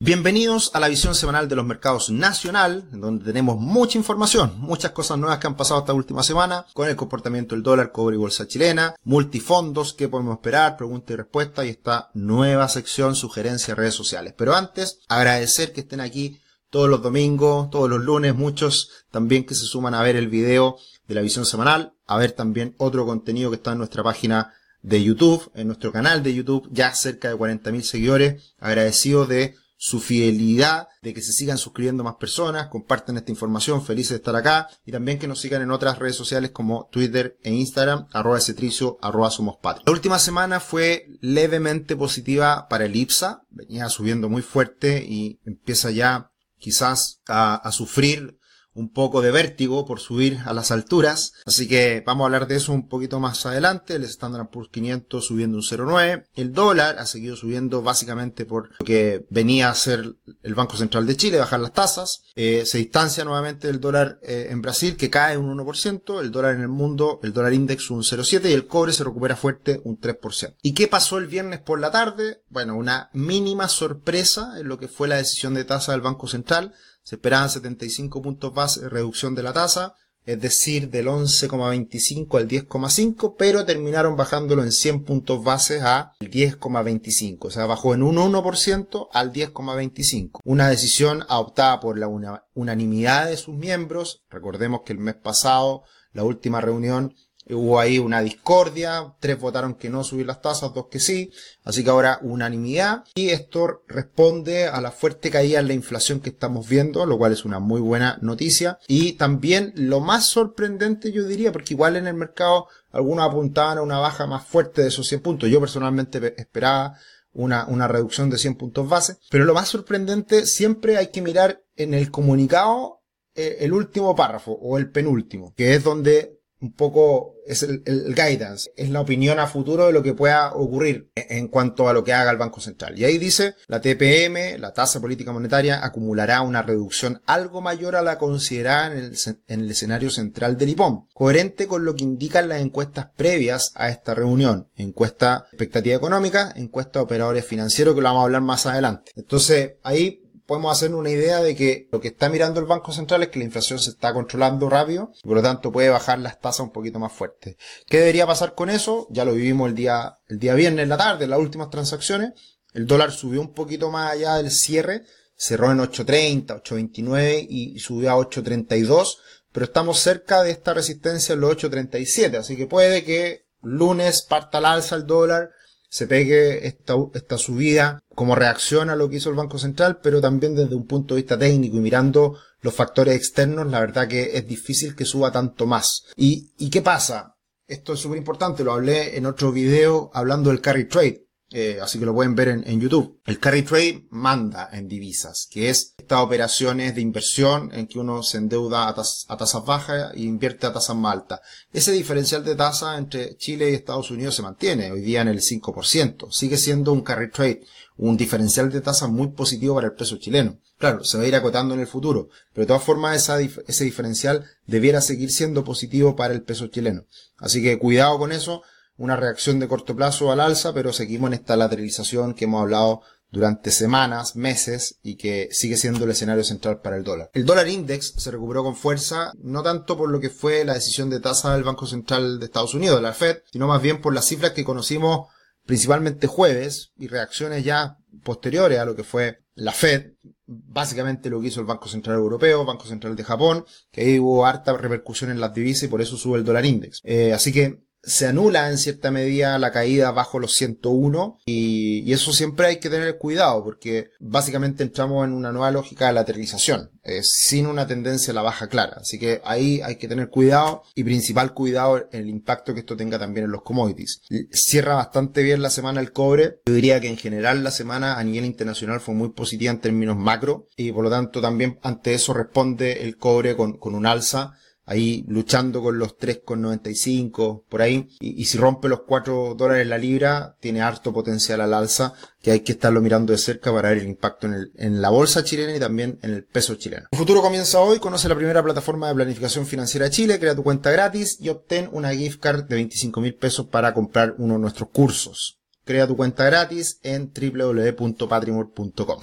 Bienvenidos a la visión semanal de los mercados nacional, donde tenemos mucha información, muchas cosas nuevas que han pasado esta última semana, con el comportamiento del dólar, cobre y bolsa chilena, multifondos, qué podemos esperar, pregunta y respuesta y esta nueva sección sugerencias redes sociales. Pero antes, agradecer que estén aquí todos los domingos, todos los lunes, muchos también que se suman a ver el video de la visión semanal, a ver también otro contenido que está en nuestra página de YouTube, en nuestro canal de YouTube, ya cerca de 40.000 seguidores, agradecido de su fidelidad, de que se sigan suscribiendo más personas, comparten esta información, felices de estar acá, y también que nos sigan en otras redes sociales como Twitter e Instagram, arroba cetricio, arroba somos patria. La última semana fue levemente positiva para el IPSA, venía subiendo muy fuerte y empieza ya quizás a, a sufrir un poco de vértigo por subir a las alturas. Así que vamos a hablar de eso un poquito más adelante. El Standard Poor's 500 subiendo un 0,9. El dólar ha seguido subiendo básicamente por lo que venía a ser el Banco Central de Chile, bajar las tasas. Eh, se distancia nuevamente el dólar eh, en Brasil que cae un 1%. El dólar en el mundo, el dólar index un 0,7 y el cobre se recupera fuerte un 3%. ¿Y qué pasó el viernes por la tarde? Bueno, una mínima sorpresa en lo que fue la decisión de tasa del Banco Central se esperaban 75 puntos base de reducción de la tasa, es decir, del 11,25 al 10,5, pero terminaron bajándolo en 100 puntos base a 10,25, o sea, bajó en un 1% al 10,25. Una decisión adoptada por la unanimidad de sus miembros. Recordemos que el mes pasado, la última reunión, Hubo ahí una discordia, tres votaron que no subir las tasas, dos que sí, así que ahora unanimidad. Y esto responde a la fuerte caída en la inflación que estamos viendo, lo cual es una muy buena noticia. Y también lo más sorprendente yo diría, porque igual en el mercado algunos apuntaban a una baja más fuerte de esos 100 puntos, yo personalmente esperaba una, una reducción de 100 puntos base, pero lo más sorprendente siempre hay que mirar en el comunicado eh, el último párrafo o el penúltimo, que es donde un poco es el, guidance, es la opinión a futuro de lo que pueda ocurrir en cuanto a lo que haga el Banco Central. Y ahí dice, la TPM, la tasa política monetaria, acumulará una reducción algo mayor a la considerada en el, en el escenario central del IPOM, coherente con lo que indican las encuestas previas a esta reunión. Encuesta expectativa económica, encuesta operadores financieros, que lo vamos a hablar más adelante. Entonces, ahí podemos hacer una idea de que lo que está mirando el Banco Central es que la inflación se está controlando rápido y por lo tanto puede bajar las tasas un poquito más fuerte. ¿Qué debería pasar con eso? Ya lo vivimos el día, el día viernes la tarde, en las últimas transacciones. El dólar subió un poquito más allá del cierre, cerró en 8.30, 8.29 y subió a 8.32, pero estamos cerca de esta resistencia en los 8.37, así que puede que lunes parta al alza el dólar, se pegue esta, esta subida como reacción a lo que hizo el Banco Central, pero también desde un punto de vista técnico y mirando los factores externos, la verdad que es difícil que suba tanto más. ¿Y, y qué pasa? Esto es súper importante, lo hablé en otro video hablando del carry trade. Eh, así que lo pueden ver en, YouTube. El carry trade manda en divisas, que es estas operaciones de inversión en que uno se endeuda a, tasas bajas e invierte a tasas más altas. Ese diferencial de tasa entre Chile y Estados Unidos se mantiene hoy día en el 5%. Sigue siendo un carry trade, un diferencial de tasa muy positivo para el peso chileno. Claro, se va a ir acotando en el futuro, pero de todas formas ese diferencial debiera seguir siendo positivo para el peso chileno. Así que cuidado con eso una reacción de corto plazo al alza, pero seguimos en esta lateralización que hemos hablado durante semanas, meses y que sigue siendo el escenario central para el dólar. El dólar index se recuperó con fuerza, no tanto por lo que fue la decisión de tasa del Banco Central de Estados Unidos, la Fed, sino más bien por las cifras que conocimos principalmente jueves y reacciones ya posteriores a lo que fue la Fed, básicamente lo que hizo el Banco Central Europeo, Banco Central de Japón, que ahí hubo harta repercusión en las divisas y por eso sube el dólar index. Eh, así que se anula en cierta medida la caída bajo los 101 y, y, eso siempre hay que tener cuidado porque básicamente entramos en una nueva lógica de lateralización. Sin una tendencia a la baja clara. Así que ahí hay que tener cuidado y principal cuidado en el impacto que esto tenga también en los commodities. Cierra bastante bien la semana el cobre. Yo diría que en general la semana a nivel internacional fue muy positiva en términos macro y por lo tanto también ante eso responde el cobre con, con un alza ahí luchando con los 3,95 por ahí. Y, si rompe los 4 dólares la libra, tiene harto potencial al alza, que hay que estarlo mirando de cerca para ver el impacto en, el, en la bolsa chilena y también en el peso chileno. El futuro comienza hoy, conoce la primera plataforma de planificación financiera de Chile, crea tu cuenta gratis y obtén una gift card de 25 mil pesos para comprar uno de nuestros cursos. Crea tu cuenta gratis en www.patrimor.com.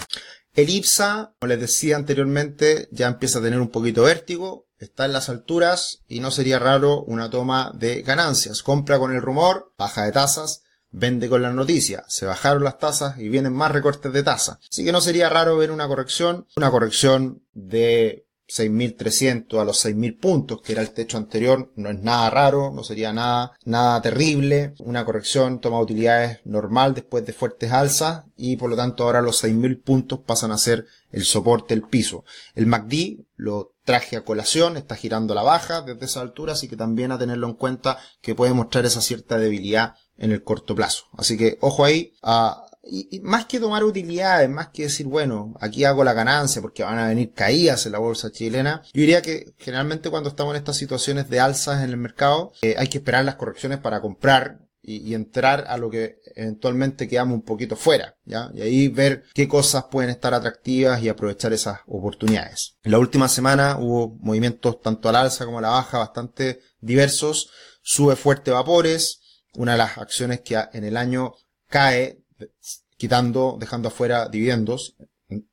El IPSA, como les decía anteriormente, ya empieza a tener un poquito vértigo, está en las alturas y no sería raro una toma de ganancias. Compra con el rumor, baja de tasas, vende con la noticia. Se bajaron las tasas y vienen más recortes de tasa. Así que no sería raro ver una corrección, una corrección de 6.300 a los 6.000 puntos, que era el techo anterior, no es nada raro, no sería nada, nada terrible. Una corrección toma utilidades normal después de fuertes alzas y por lo tanto ahora los 6.000 puntos pasan a ser el soporte, el piso. El MACD lo traje a colación, está girando a la baja desde esa altura, así que también a tenerlo en cuenta que puede mostrar esa cierta debilidad en el corto plazo. Así que ojo ahí a y, más que tomar utilidades, más que decir, bueno, aquí hago la ganancia porque van a venir caídas en la bolsa chilena, yo diría que generalmente cuando estamos en estas situaciones de alzas en el mercado, eh, hay que esperar las correcciones para comprar y, entrar a lo que eventualmente quedamos un poquito fuera, ¿ya? Y ahí ver qué cosas pueden estar atractivas y aprovechar esas oportunidades. En la última semana hubo movimientos tanto a la alza como a la baja bastante diversos. Sube fuerte vapores, una de las acciones que en el año cae quitando, dejando afuera dividendos,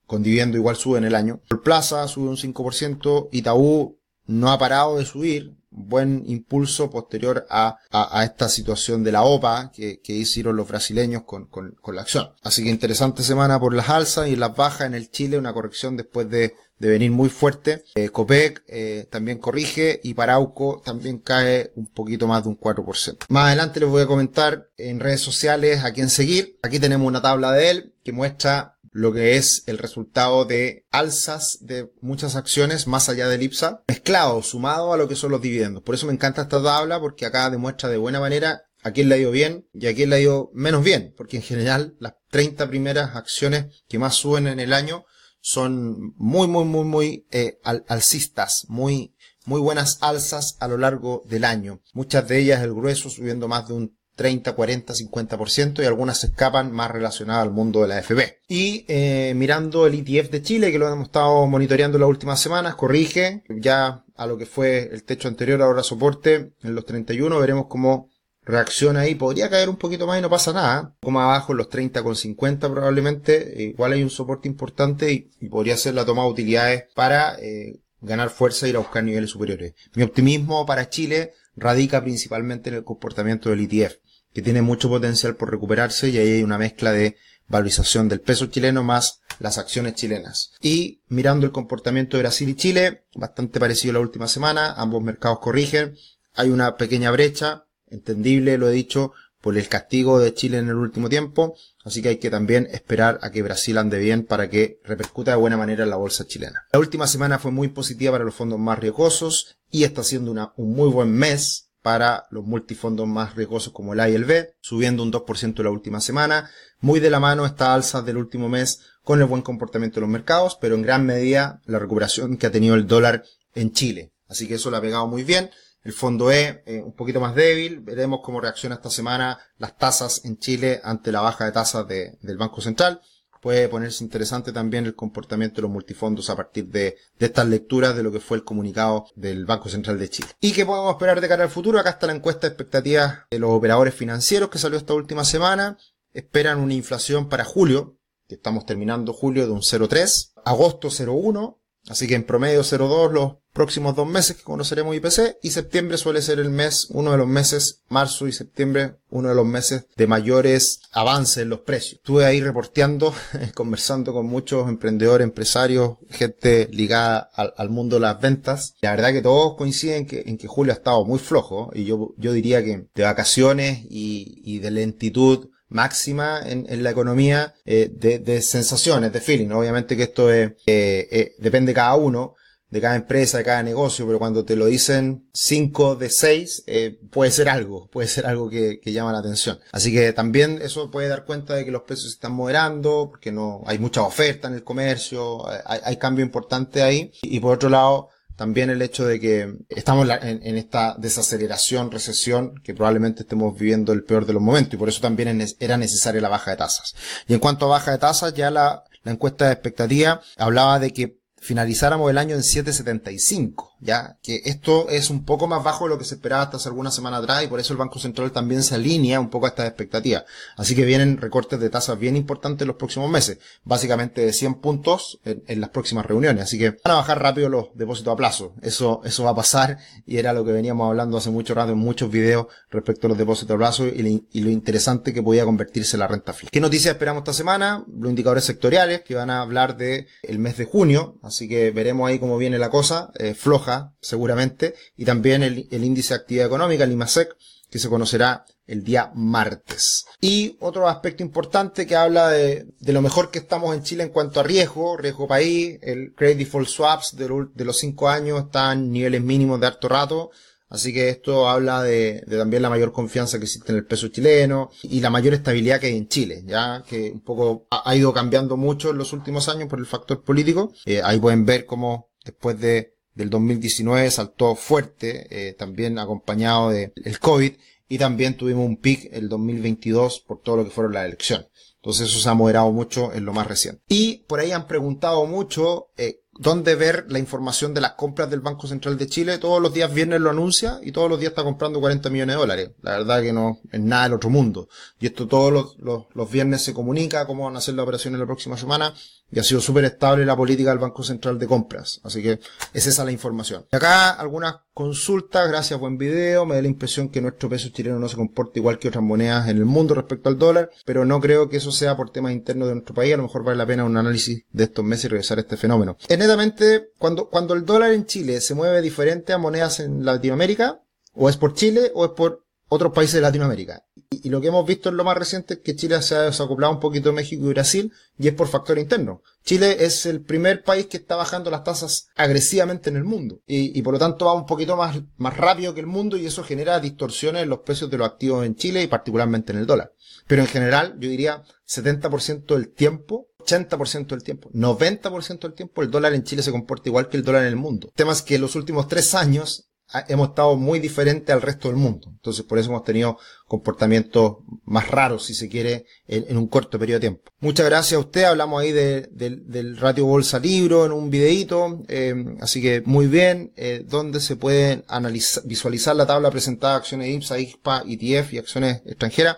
con dividendo igual sube en el año. Por Plaza sube un 5%, Itaú no ha parado de subir, buen impulso posterior a, a, esta situación de la OPA que, que hicieron los brasileños con, con, con, la acción. Así que interesante semana por las alzas y las bajas en el Chile, una corrección después de, de venir muy fuerte. Eh, Copec eh, también corrige y Parauco también cae un poquito más de un 4%. Más adelante les voy a comentar en redes sociales a quién seguir. Aquí tenemos una tabla de él que muestra lo que es el resultado de alzas de muchas acciones más allá del IPSA, mezclado, sumado a lo que son los dividendos. Por eso me encanta esta tabla, porque acá demuestra de buena manera a quién le ha ido bien y a quién le ha ido menos bien, porque en general las 30 primeras acciones que más suben en el año son muy, muy, muy, muy eh, alcistas, muy, muy buenas alzas a lo largo del año. Muchas de ellas el grueso subiendo más de un 30, 40, 50% y algunas se escapan más relacionadas al mundo de la FB. Y eh, mirando el ETF de Chile, que lo hemos estado monitoreando las últimas semanas, corrige ya a lo que fue el techo anterior, ahora soporte en los 31, veremos cómo reacciona ahí, podría caer un poquito más y no pasa nada, como abajo en los 30 con 50 probablemente, igual hay un soporte importante y, podría ser la toma de utilidades para eh, ganar fuerza y ir a buscar niveles superiores. Mi optimismo para Chile radica principalmente en el comportamiento del ETF, que tiene mucho potencial por recuperarse y ahí hay una mezcla de valorización del peso chileno más las acciones chilenas. Y mirando el comportamiento de Brasil y Chile, bastante parecido la última semana, ambos mercados corrigen, hay una pequeña brecha, entendible, lo he dicho, por el castigo de Chile en el último tiempo, así que hay que también esperar a que Brasil ande bien para que repercuta de buena manera en la bolsa chilena. La última semana fue muy positiva para los fondos más riesgosos y está siendo una, un muy buen mes para los multifondos más riesgosos como el A y el B, subiendo un 2% la última semana, muy de la mano esta alza del último mes con el buen comportamiento de los mercados, pero en gran medida la recuperación que ha tenido el dólar en Chile. Así que eso lo ha pegado muy bien. El fondo E eh, un poquito más débil. Veremos cómo reacciona esta semana las tasas en Chile ante la baja de tasas del Banco Central. Puede ponerse interesante también el comportamiento de los multifondos a partir de, de estas lecturas de lo que fue el comunicado del Banco Central de Chile. ¿Y qué podemos esperar de cara al futuro? Acá está la encuesta de expectativas de los operadores financieros que salió esta última semana. Esperan una inflación para julio, que estamos terminando julio de un 0,3, agosto 0,1, así que en promedio 0,2 los próximos dos meses que conoceremos IPC y septiembre suele ser el mes, uno de los meses, marzo y septiembre, uno de los meses de mayores avances en los precios. Estuve ahí reporteando, conversando con muchos emprendedores, empresarios, gente ligada al, mundo de las ventas. La verdad que todos coinciden que, en que julio ha estado muy flojo y yo, yo diría que de vacaciones y, y de lentitud máxima en, en la economía eh, de, sensaciones, de feeling. Obviamente que esto es, eh, eh, depende de cada uno, de cada empresa, de cada negocio, pero cuando te lo dicen 5 de 6, eh, puede ser algo, puede ser algo que, llama la atención. Así que también eso puede dar cuenta de que los precios están moderando, porque no hay mucha oferta en el comercio, hay, cambio importante ahí. Y, por otro lado, también el hecho de que estamos en, en, esta desaceleración, recesión, que probablemente estemos viviendo el peor de los momentos, y por eso también era necesaria la baja de tasas. Y en cuanto a baja de tasas, ya la, la encuesta de expectativa hablaba de que finalizáramos el año en 7.75. ya que esto es un poco más bajo de lo que se esperaba hasta hace alguna semana atrás y por eso el Banco Central también se alinea un poco a estas expectativas. Así que vienen recortes de tasas bien importantes en los próximos meses, básicamente de 100 puntos en, las próximas reuniones. Así que van a bajar rápido los depósitos a plazo. Eso, eso va a pasar y era lo que veníamos hablando hace mucho rato en muchos videos respecto a los depósitos a plazo y, lo interesante que podía convertirse la renta fija. ¿Qué noticias esperamos esta semana? Los indicadores sectoriales que van a hablar de el mes de junio, así que veremos ahí cómo viene la cosa, eh, floja seguramente, y también el, índice de actividad económica, el IMASEC, que se conocerá el día martes. Y otro aspecto importante que habla de, lo mejor que estamos en Chile en cuanto a riesgo, riesgo país, el Credit Default Swaps de, los cinco años están en niveles mínimos de harto rato, Así que esto habla de, también la mayor confianza que existe en el peso chileno y la mayor estabilidad que hay en Chile, ya que un poco ha, ido cambiando mucho en los últimos años por el factor político. Eh, ahí pueden ver cómo después de, del 2019 saltó fuerte, eh, también acompañado del el COVID y también tuvimos un pic el 2022 por todo lo que fueron las elecciones. Entonces eso se ha moderado mucho en lo más reciente. Y por ahí han preguntado mucho eh, dónde ver la información de las compras del Banco Central de Chile. Todos los días viernes lo anuncia y todos los días está comprando 40 millones de dólares. La verdad que no es nada del otro mundo. Y esto todos los, los, los viernes se comunica cómo van a ser las operaciones la próxima semana y ha sido súper estable la política del Banco Central de compras. Así que es esa la información. Y acá algunas consultas, gracias, buen video. Me da la impresión que nuestro peso chileno no se comporta igual que otras monedas en el mundo respecto al dólar, pero no creo que eso sea por temas internos de nuestro país. A lo mejor vale la pena un análisis de estos meses y revisar este fenómeno. Es netamente, cuando, cuando el dólar en Chile se mueve diferente a monedas en Latinoamérica, o es por Chile o es por otros países de Latinoamérica. Y, lo que hemos visto en lo más reciente es que Chile se ha desacoplado un poquito de México y Brasil y es por factor interno. Chile es el primer país que está bajando las tasas agresivamente en el mundo y, por lo tanto va un poquito más, más rápido que el mundo y eso genera distorsiones en los precios de los activos en Chile y particularmente en el dólar. Pero en general yo diría 70% del tiempo 80% del tiempo, 90% del tiempo el dólar en Chile se comporta igual que el dólar en el mundo. El tema es que en los últimos tres años hemos estado muy diferente al resto del mundo. Entonces, por eso hemos tenido comportamientos más raros, si se quiere, en, un corto periodo de tiempo. Muchas gracias a usted. Hablamos ahí del ratio bolsa libro en un videito. Eh, así que muy bien, eh, donde se puede analizar, visualizar la tabla presentada de acciones IPSA, ISPA, ETF y acciones extranjeras.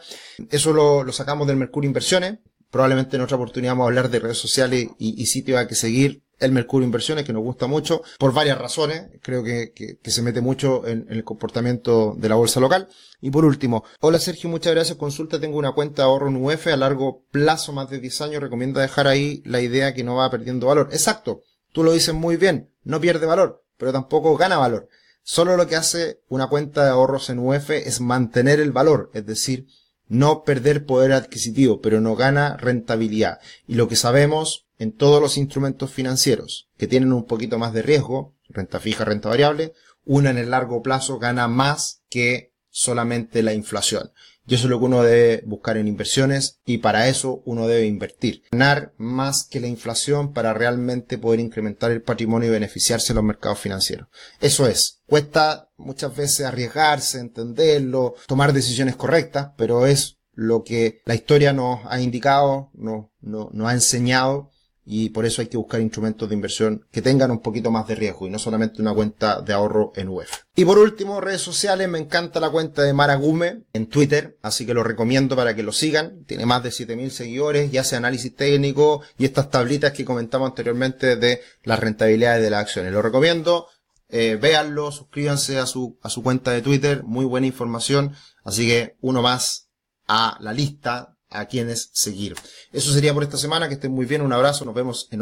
Eso lo, sacamos del Mercurio Inversiones. Probablemente en otra oportunidad vamos a hablar de redes sociales y sitios a que seguir el Mercurio Inversiones, que nos gusta mucho, por varias razones. Creo que, que, se mete mucho en, el comportamiento de la bolsa local. Y por último, hola Sergio, muchas gracias. Consulta, tengo una cuenta de ahorro en UF a largo plazo, más de 10 años. Recomienda dejar ahí la idea que no va perdiendo valor. Exacto, tú lo dices muy bien. No pierde valor, pero tampoco gana valor. Solo lo que hace una cuenta de ahorros en UF es mantener el valor, es decir, no perder poder adquisitivo, pero no gana rentabilidad. Y lo que sabemos en todos los instrumentos financieros que tienen un poquito más de riesgo, renta fija, renta variable, una en el largo plazo gana más que solamente la inflación. Y eso es lo que uno debe buscar en inversiones y para eso uno debe invertir. Ganar más que la inflación para realmente poder incrementar el patrimonio y beneficiarse de los mercados financieros. Eso es. Cuesta muchas veces arriesgarse, entenderlo, tomar decisiones correctas, pero es lo que la historia nos ha indicado, nos, nos, nos ha enseñado y por eso hay que buscar instrumentos de inversión que tengan un poquito más de riesgo y no solamente una cuenta de ahorro en UEF. Y por último, redes sociales, me encanta la cuenta de Maragume en Twitter, así que lo recomiendo para que lo sigan. Tiene más de 7000 seguidores y hace análisis técnico y estas tablitas que comentamos anteriormente de las rentabilidades de las acciones. Lo recomiendo, eh, véanlo, suscríbanse a su, a su cuenta de Twitter, muy buena información, así que uno más a la lista a quienes seguir. Eso sería por esta semana, que estén muy bien, un abrazo, nos vemos en